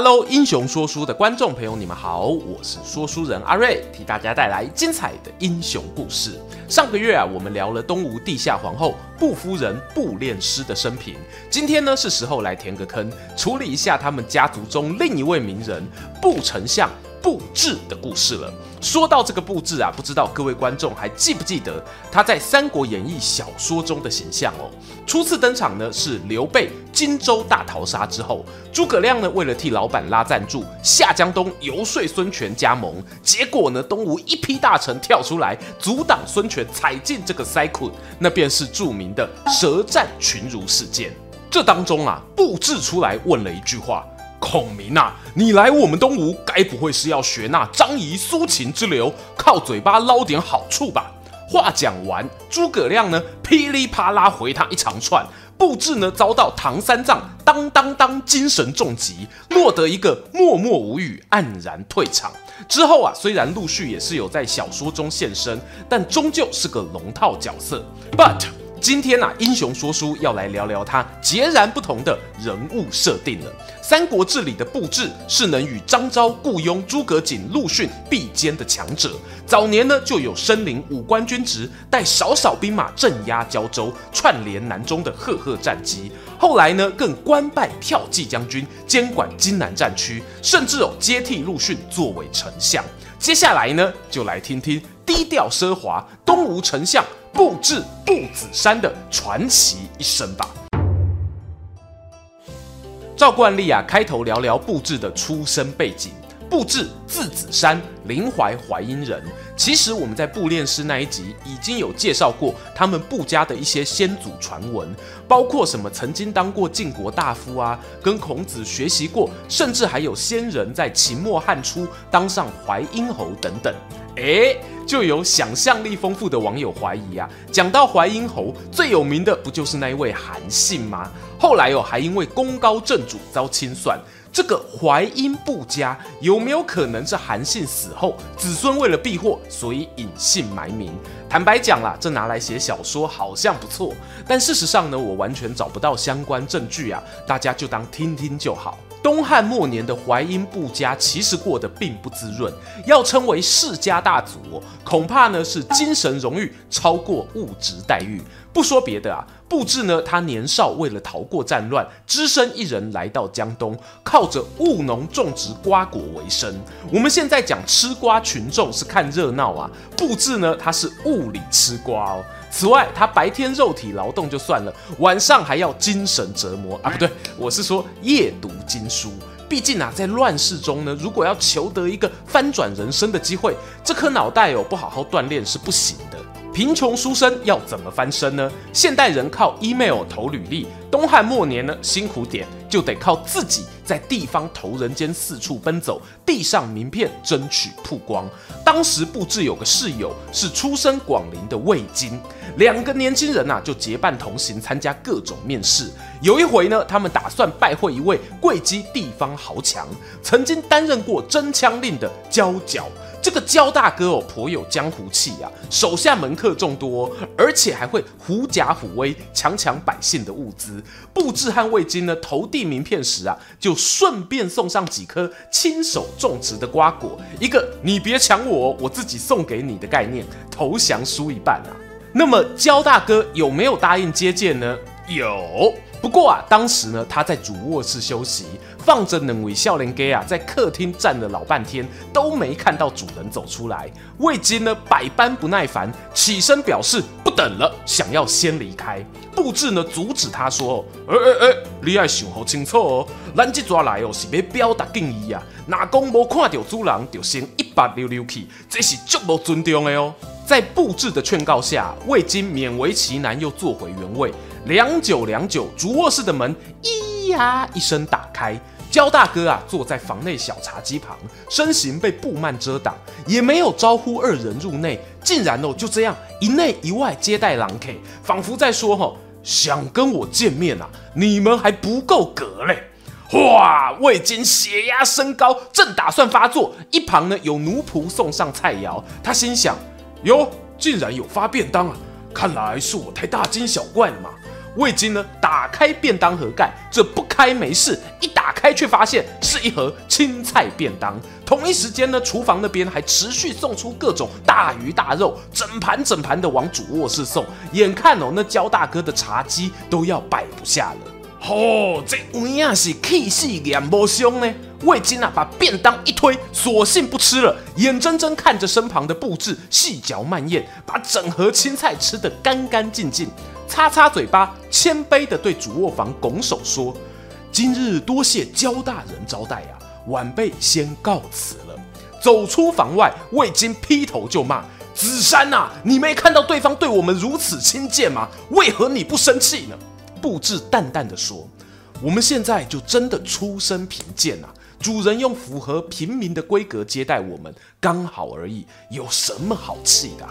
Hello，英雄说书的观众朋友，你们好，我是说书人阿瑞，替大家带来精彩的英雄故事。上个月啊，我们聊了东吴地下皇后步夫人步练师的生平，今天呢是时候来填个坑，处理一下他们家族中另一位名人步丞相。布置的故事了。说到这个布置啊，不知道各位观众还记不记得他在《三国演义》小说中的形象哦？初次登场呢是刘备荆州大逃杀之后，诸葛亮呢为了替老板拉赞助，下江东游说孙权加盟，结果呢东吴一批大臣跳出来阻挡孙权踩进这个塞窟，那便是著名的舌战群儒事件。这当中啊，布置出来问了一句话。孔明啊，你来我们东吴，该不会是要学那张仪、苏秦之流，靠嘴巴捞点好处吧？话讲完，诸葛亮呢噼里啪啦回他一长串，步智呢遭到唐三藏当当当精神重击，落得一个默默无语，黯然退场。之后啊，虽然陆续也是有在小说中现身，但终究是个龙套角色。But 今天啊，英雄说书要来聊聊他截然不同的人物设定了。《三国志》里的布置是能与张昭、顾雍、诸葛瑾、陆逊比肩的强者。早年呢，就有身领五官军职，带少少兵马镇压交州、串联南中的赫赫战绩。后来呢，更官拜骠骑将军，监管荆南战区，甚至有接替陆逊作为丞相。接下来呢，就来听听低调奢华东吴丞相。步智步子山的传奇一生吧。照惯例啊，开头聊聊步智的出生背景。步智字子山，临淮淮阴人。其实我们在步练师那一集已经有介绍过他们步家的一些先祖传闻，包括什么曾经当过晋国大夫啊，跟孔子学习过，甚至还有先人在秦末汉初当上淮阴侯等等。诶，就有想象力丰富的网友怀疑啊，讲到淮阴侯最有名的不就是那一位韩信吗？后来哦，还因为功高震主遭清算。这个淮阴不佳有没有可能是韩信死后子孙为了避祸，所以隐姓埋名？坦白讲啦，这拿来写小说好像不错，但事实上呢，我完全找不到相关证据啊，大家就当听听就好。东汉末年的淮阴布家其实过得并不滋润，要称为世家大族，恐怕呢是精神荣誉超过物质待遇。不说别的啊，步智呢，他年少为了逃过战乱，只身一人来到江东，靠着务农种植瓜果为生。我们现在讲吃瓜群众是看热闹啊，步智呢，他是物理吃瓜哦。此外，他白天肉体劳动就算了，晚上还要精神折磨啊，不对，我是说夜读经书。毕竟啊，在乱世中呢，如果要求得一个翻转人生的机会，这颗脑袋哦，不好好锻炼是不行的。贫穷书生要怎么翻身呢？现代人靠 email 投履历，东汉末年呢，辛苦点就得靠自己在地方投人间四处奔走，递上名片争取曝光。当时步智有个室友是出身广陵的魏晋，两个年轻人呐、就结伴同行参加各种面试。有一回呢，他们打算拜会一位贵姬地方豪强，曾经担任过真枪令的焦角。这个焦大哥哦，颇有江湖气啊，手下门客众多，而且还会狐假虎威，强抢百姓的物资。布置和魏晋呢，投递名片时啊，就顺便送上几颗亲手种植的瓜果，一个你别抢我，我自己送给你的概念，投降输一半啊。那么焦大哥有没有答应接见呢？有。不过啊，当时呢，他在主卧室休息，放着冷微笑脸给啊，在客厅站了老半天，都没看到主人走出来。魏晋呢，百般不耐烦，起身表示不等了，想要先离开。布置呢，阻止他说：“哎哎哎，你爱想好清楚哦，咱这抓来哦，是要表达敬意啊。哪公无看到主人，就先一把溜溜去，这是足无尊重的哦。”在布置的劝告下，魏晋勉为其难，又坐回原位。良久良久，主卧室的门咿呀一声打开，焦大哥啊坐在房内小茶几旁，身形被布幔遮挡，也没有招呼二人入内，竟然哦就这样一内一外接待郎 K，，仿佛在说：“吼，想跟我见面啊？你们还不够格嘞！哇！魏晋血压升高，正打算发作，一旁呢有奴仆送上菜肴，他心想：哟，竟然有发便当啊！看来是我太大惊小怪了嘛。味精呢打开便当盒盖，这不开没事，一打开却发现是一盒青菜便当。同一时间呢，厨房那边还持续送出各种大鱼大肉，整盘整盘的往主卧室送。眼看哦，那焦大哥的茶几都要摆不下了。哦，这位啊是气势严不凶呢？魏晋啊把便当一推，索性不吃了，眼睁睁看着身旁的布置细嚼慢咽，把整盒青菜吃得干干净净，擦擦嘴巴，谦卑地对主卧房拱手说：“今日多谢焦大人招待啊，晚辈先告辞了。”走出房外，魏晋劈头就骂：“子山啊，你没看到对方对我们如此亲切吗？为何你不生气呢？”布置淡淡的说：“我们现在就真的出身贫贱呐，主人用符合平民的规格接待我们，刚好而已，有什么好气的？”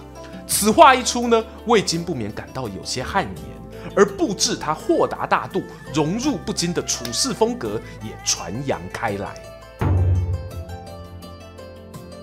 此话一出呢，魏晋不免感到有些汗颜，而布置他豁达大度、融入不惊的处事风格也传扬开来。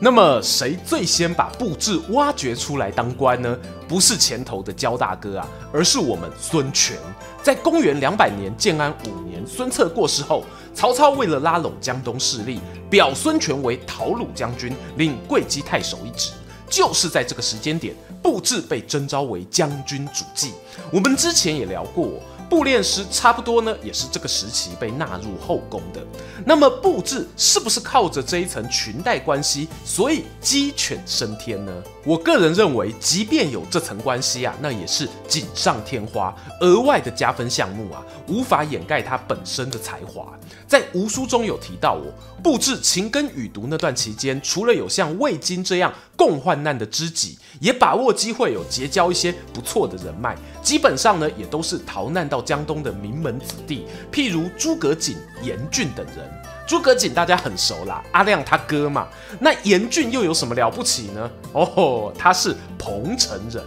那么，谁最先把布置挖掘出来当官呢？不是前头的焦大哥啊，而是我们孙权。在公元两百年建安五年，孙策过世后，曹操为了拉拢江东势力，表孙权为讨虏将军，领会稽太守一职。就是在这个时间点，布置被征召为将军主计。我们之前也聊过。步练师差不多呢，也是这个时期被纳入后宫的。那么布置是不是靠着这一层裙带关系，所以鸡犬升天呢？我个人认为，即便有这层关系啊，那也是锦上添花，额外的加分项目啊，无法掩盖他本身的才华。在吴书中有提到，我布置勤耕与读那段期间，除了有像魏金这样共患难的知己，也把握机会有结交一些不错的人脉。基本上呢，也都是逃难到到江东的名门子弟，譬如诸葛瑾、严俊等人。诸葛瑾大家很熟啦，阿亮他哥嘛。那严俊又有什么了不起呢？哦，他是彭城人。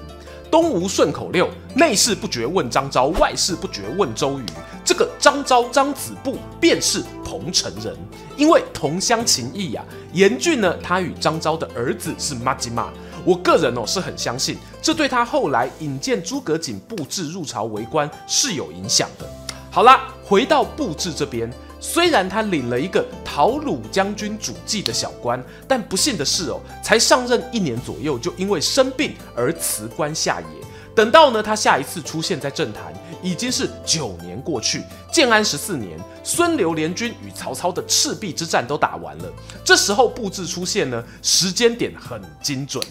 东吴顺口溜：内事不决问张昭，外事不决问周瑜。这个张昭张子布便是彭城人，因为同乡情谊呀、啊。严俊呢，他与张昭的儿子是麻吉嘛。我个人哦是很相信，这对他后来引荐诸葛瑾布置入朝为官是有影响的。好啦，回到布置这边，虽然他领了一个讨虏将军主祭的小官，但不幸的是哦，才上任一年左右，就因为生病而辞官下野。等到呢，他下一次出现在政坛，已经是九年过去。建安十四年，孙刘联军与曹操的赤壁之战都打完了。这时候布置出现呢，时间点很精准。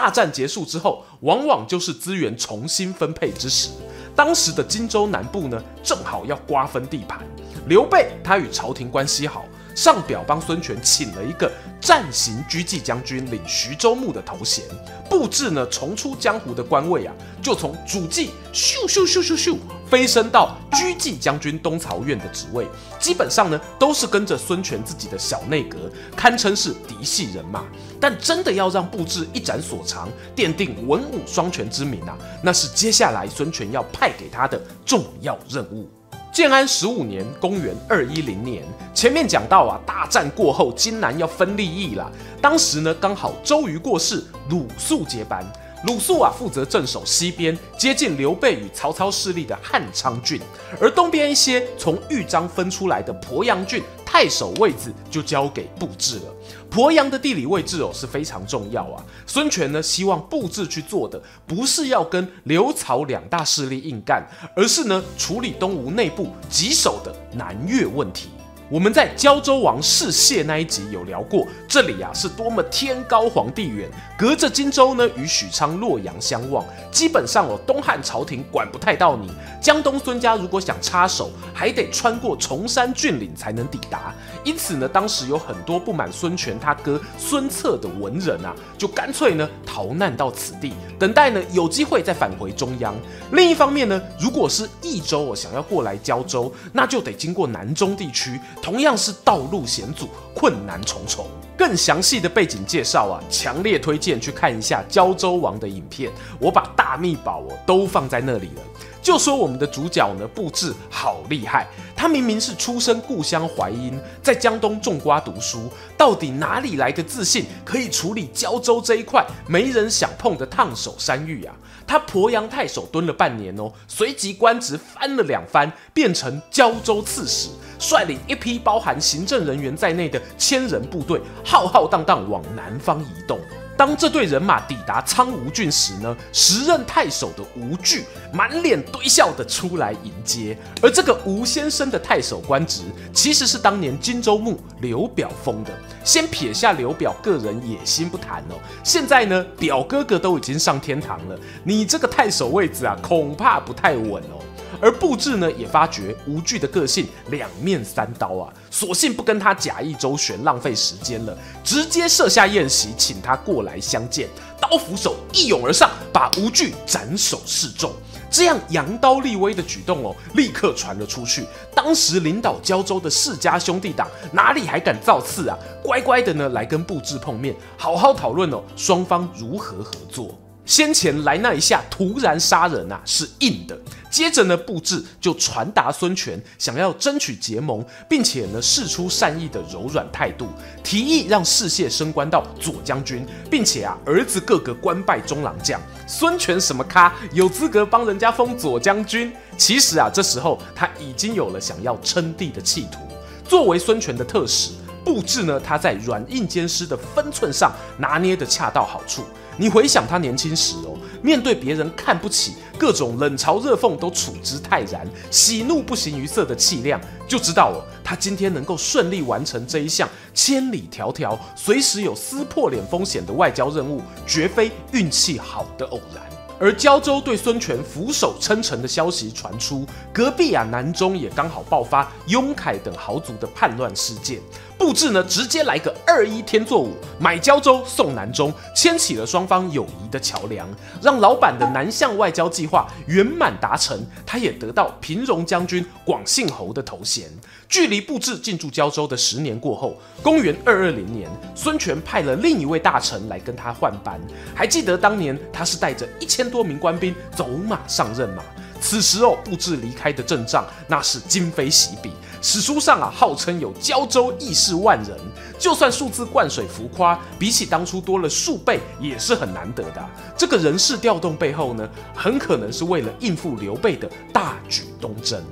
大战结束之后，往往就是资源重新分配之时。当时的荆州南部呢，正好要瓜分地盘。刘备他与朝廷关系好。上表帮孙权请了一个暂行车骑将军，领徐州牧的头衔。布置呢，重出江湖的官位啊，就从主计咻咻咻咻咻飞升到车骑将军东曹院的职位。基本上呢，都是跟着孙权自己的小内阁，堪称是嫡系人马。但真的要让布置一展所长，奠定文武双全之名啊，那是接下来孙权要派给他的重要任务。建安十五年，公元二一零年，前面讲到啊，大战过后，荆南要分利益了。当时呢，刚好周瑜过世，鲁肃接班。鲁肃啊，负责镇守西边，接近刘备与曹操势力的汉昌郡，而东边一些从豫章分出来的鄱阳郡，太守位置就交给布置了。鄱阳的地理位置哦是非常重要啊。孙权呢希望布置去做的不是要跟刘曹两大势力硬干，而是呢处理东吴内部棘手的南越问题。我们在交州王世燮那一集有聊过，这里啊是多么天高皇帝远，隔着荆州呢与许昌、洛阳相望，基本上哦东汉朝廷管不太到你。江东孙家如果想插手，还得穿过崇山峻岭才能抵达。因此呢，当时有很多不满孙权他哥孙策的文人啊，就干脆呢逃难到此地，等待呢有机会再返回中央。另一方面呢，如果是益州哦想要过来交州，那就得经过南中地区。同样是道路险阻，困难重重。更详细的背景介绍啊，强烈推荐去看一下《胶州王》的影片，我把大秘宝哦都放在那里了。就说我们的主角呢，布置好厉害。他明明是出身故乡淮阴，在江东种瓜读书，到底哪里来的自信，可以处理胶州这一块没人想碰的烫手山芋啊？他鄱阳太守蹲了半年哦，随即官职翻了两番，变成胶州刺史，率领一批包含行政人员在内的千人部队，浩浩荡荡往南方移动。当这队人马抵达苍梧郡时呢，时任太守的吴惧满脸堆笑的出来迎接。而这个吴先生的太守官职，其实是当年荆州牧刘表封的。先撇下刘表个人野心不谈哦，现在呢，表哥哥都已经上天堂了，你这个太守位置啊，恐怕不太稳哦。而布置呢，也发觉吴惧的个性两面三刀啊，索性不跟他假意周旋，浪费时间了，直接设下宴席，请他过来相见。刀斧手一拥而上，把吴惧斩首示众。这样扬刀立威的举动哦，立刻传了出去。当时领导交州的世家兄弟党哪里还敢造次啊？乖乖的呢，来跟布置碰面，好好讨论哦，双方如何合作。先前来那一下突然杀人啊，是硬的。接着呢，布置就传达孙权想要争取结盟，并且呢示出善意的柔软态度，提议让士燮升官到左将军，并且啊儿子个个官拜中郎将。孙权什么咖，有资格帮人家封左将军？其实啊，这时候他已经有了想要称帝的企图。作为孙权的特使，布置呢他在软硬兼施的分寸上拿捏得恰到好处。你回想他年轻时哦，面对别人看不起、各种冷嘲热讽都处之泰然、喜怒不形于色的气量，就知道哦，他今天能够顺利完成这一项千里迢迢、随时有撕破脸风险的外交任务，绝非运气好的偶然。而交州对孙权俯首称臣的消息传出，隔壁啊南中也刚好爆发雍凯等豪族的叛乱事件。布置呢，直接来个二一天作五，买胶州送南中，牵起了双方友谊的桥梁，让老板的南向外交计划圆满达成。他也得到平戎将军、广信侯的头衔。距离布置进驻胶州的十年过后，公元二二零年，孙权派了另一位大臣来跟他换班。还记得当年他是带着一千多名官兵走马上任吗？此时哦，布置离开的阵仗那是今非昔比。史书上啊，号称有胶州义士万人，就算数字灌水浮夸，比起当初多了数倍，也是很难得的。这个人事调动背后呢，很可能是为了应付刘备的大举东征。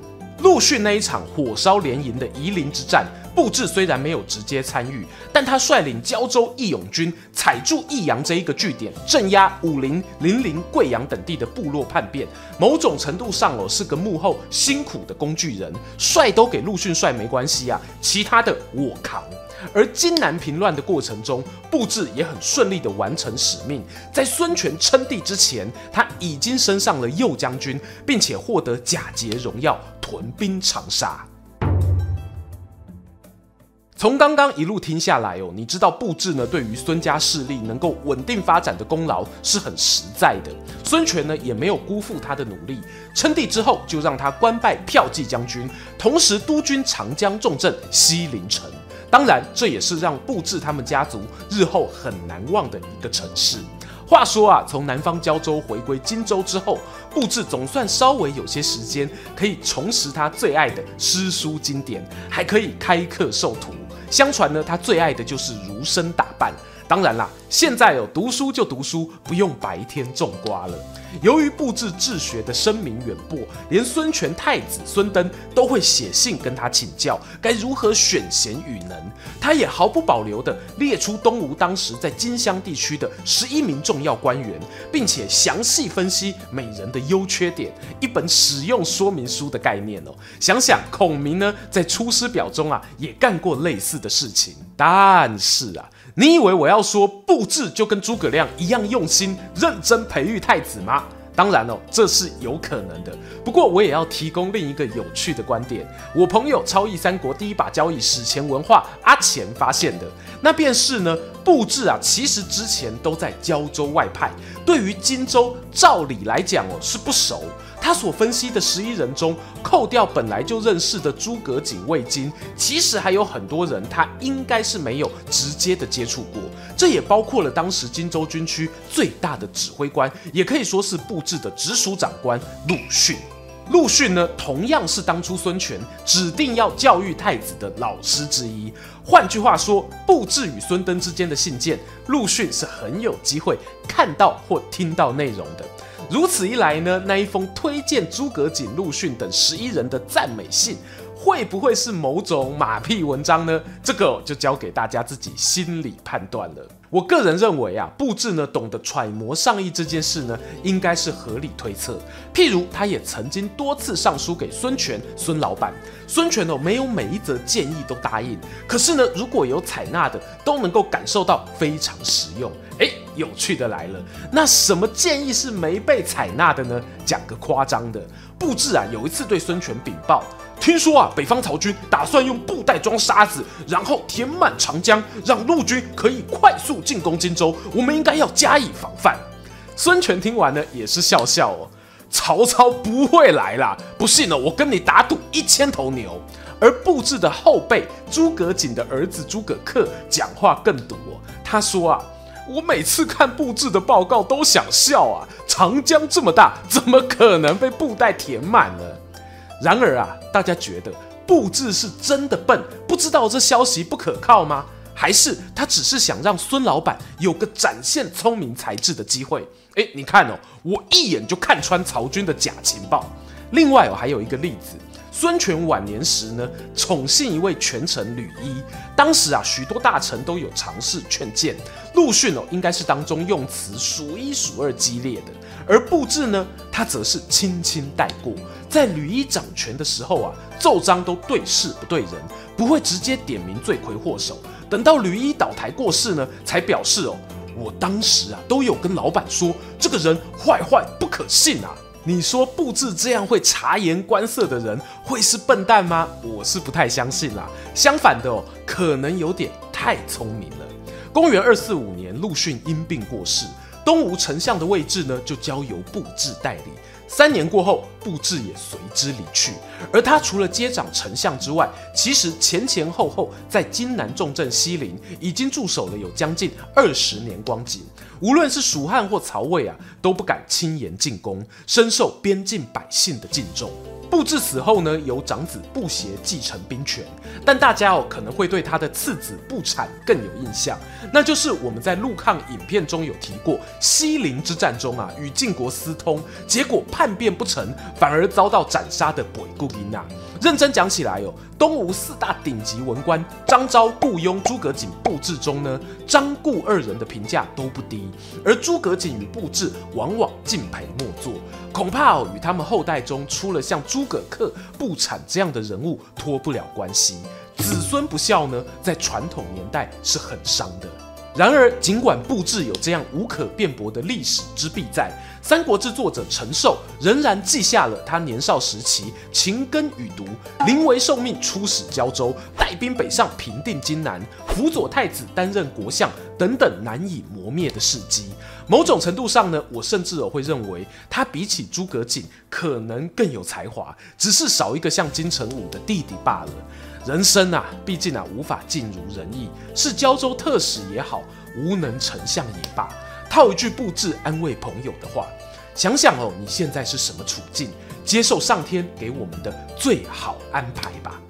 陆逊那一场火烧连营的夷陵之战，布置虽然没有直接参与，但他率领交州义勇军踩住益阳这一个据点，镇压武陵、零陵、贵阳等地的部落叛变，某种程度上我是个幕后辛苦的工具人，帅都给陆逊帅没关系啊，其他的我扛。而荆南平乱的过程中，布置也很顺利的完成使命。在孙权称帝之前，他已经升上了右将军，并且获得假节荣耀，屯兵长沙。从刚刚一路听下来哦，你知道布置呢对于孙家势力能够稳定发展的功劳是很实在的。孙权呢也没有辜负他的努力，称帝之后就让他官拜驃骑将军，同时督军长江重镇西陵城。当然，这也是让布置他们家族日后很难忘的一个城市。话说啊，从南方胶州回归荆州之后，布置总算稍微有些时间可以重拾他最爱的诗书经典，还可以开课授徒。相传呢，他最爱的就是儒生打扮。当然啦，现在有读书就读书，不用白天种瓜了。由于布置治学的声名远播，连孙权太子孙登都会写信跟他请教该如何选贤与能。他也毫不保留地列出东吴当时在荆襄地区的十一名重要官员，并且详细分析每人的优缺点，一本使用说明书的概念哦。想想孔明呢，在《出师表》中啊，也干过类似的事情。但是啊。你以为我要说布置就跟诸葛亮一样用心认真培育太子吗？当然哦，这是有可能的。不过我也要提供另一个有趣的观点，我朋友超译三国第一把交椅史前文化阿钱发现的，那便是呢，布置啊，其实之前都在胶州外派，对于荆州照理来讲哦是不熟。他所分析的十一人中，扣掉本来就认识的诸葛瑾、魏经，其实还有很多人他应该是没有直接的接触过。这也包括了当时荆州军区最大的指挥官，也可以说是布置的直属长官陆逊。陆逊呢，同样是当初孙权指定要教育太子的老师之一。换句话说，布置与孙登之间的信件，陆逊是很有机会看到或听到内容的。如此一来呢，那一封推荐诸葛瑾、陆逊等十一人的赞美信，会不会是某种马屁文章呢？这个就交给大家自己心里判断了。我个人认为啊，布置呢懂得揣摩上意这件事呢，应该是合理推测。譬如他也曾经多次上书给孙权、孙老板，孙权哦没有每一则建议都答应，可是呢如果有采纳的，都能够感受到非常实用。诶，有趣的来了，那什么建议是没被采纳的呢？讲个夸张的，布置啊有一次对孙权禀报。听说啊，北方曹军打算用布袋装沙子，然后填满长江，让陆军可以快速进攻荆州。我们应该要加以防范。孙权听完呢，也是笑笑哦。曹操不会来啦，不信呢，我跟你打赌一千头牛。而布置的后辈诸葛瑾的儿子诸葛恪讲话更毒哦。他说啊，我每次看布置的报告都想笑啊，长江这么大，怎么可能被布袋填满呢？然而啊，大家觉得布置是真的笨，不知道这消息不可靠吗？还是他只是想让孙老板有个展现聪明才智的机会？哎，你看哦，我一眼就看穿曹军的假情报。另外哦，还有一个例子，孙权晚年时呢，宠幸一位权臣吕伊，当时啊，许多大臣都有尝试劝谏，陆逊哦，应该是当中用词数一数二激烈的。而布置呢，他则是轻轻带过，在吕一掌权的时候啊，奏章都对事不对人，不会直接点名罪魁祸首。等到吕一倒台过世呢，才表示哦，我当时啊都有跟老板说，这个人坏坏不可信啊。你说布置这样会察言观色的人，会是笨蛋吗？我是不太相信啦。相反的哦，可能有点太聪明了。公元二四五年，陆逊因病过世。东吴丞相的位置呢，就交由布置代理。三年过后，布置也随之离去。而他除了接掌丞相之外，其实前前后后在荆南重镇西陵已经驻守了有将近二十年光景。无论是蜀汉或曹魏啊，都不敢轻言进攻，深受边境百姓的敬重。布置死后呢，由长子布邪继承兵权，但大家哦可能会对他的次子布产更有印象，那就是我们在陆抗影片中有提过，西陵之战中啊，与晋国私通，结果叛变不成，反而遭到斩杀的北固音啊。认真讲起来哦，东吴四大顶级文官张昭、顾雍、诸葛瑾、布置中呢，张顾二人的评价都不低，而诸葛瑾与布置往往敬陪末座，恐怕哦与他们后代中出了像诸葛恪、布产这样的人物脱不了关系。子孙不孝呢，在传统年代是很伤的。然而，尽管布置有这样无可辩驳的历史之弊在，《三国志》作者陈寿仍然记下了他年少时期勤耕与读，临危受命出使交州，带兵北上平定荆南，辅佐太子担任国相等等难以磨灭的事迹。某种程度上呢，我甚至会认为他比起诸葛瑾可能更有才华，只是少一个像金城武的弟弟罢了。人生啊，毕竟啊，无法尽如人意，是交州特使也好，无能丞相也罢。套一句布置安慰朋友的话，想想哦，你现在是什么处境？接受上天给我们的最好安排吧。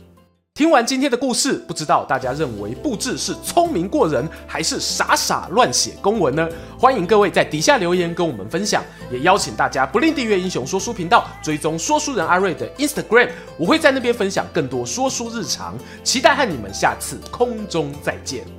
听完今天的故事，不知道大家认为布置是聪明过人，还是傻傻乱写公文呢？欢迎各位在底下留言跟我们分享，也邀请大家不吝订阅英雄说书频道，追踪说书人阿瑞的 Instagram，我会在那边分享更多说书日常，期待和你们下次空中再见。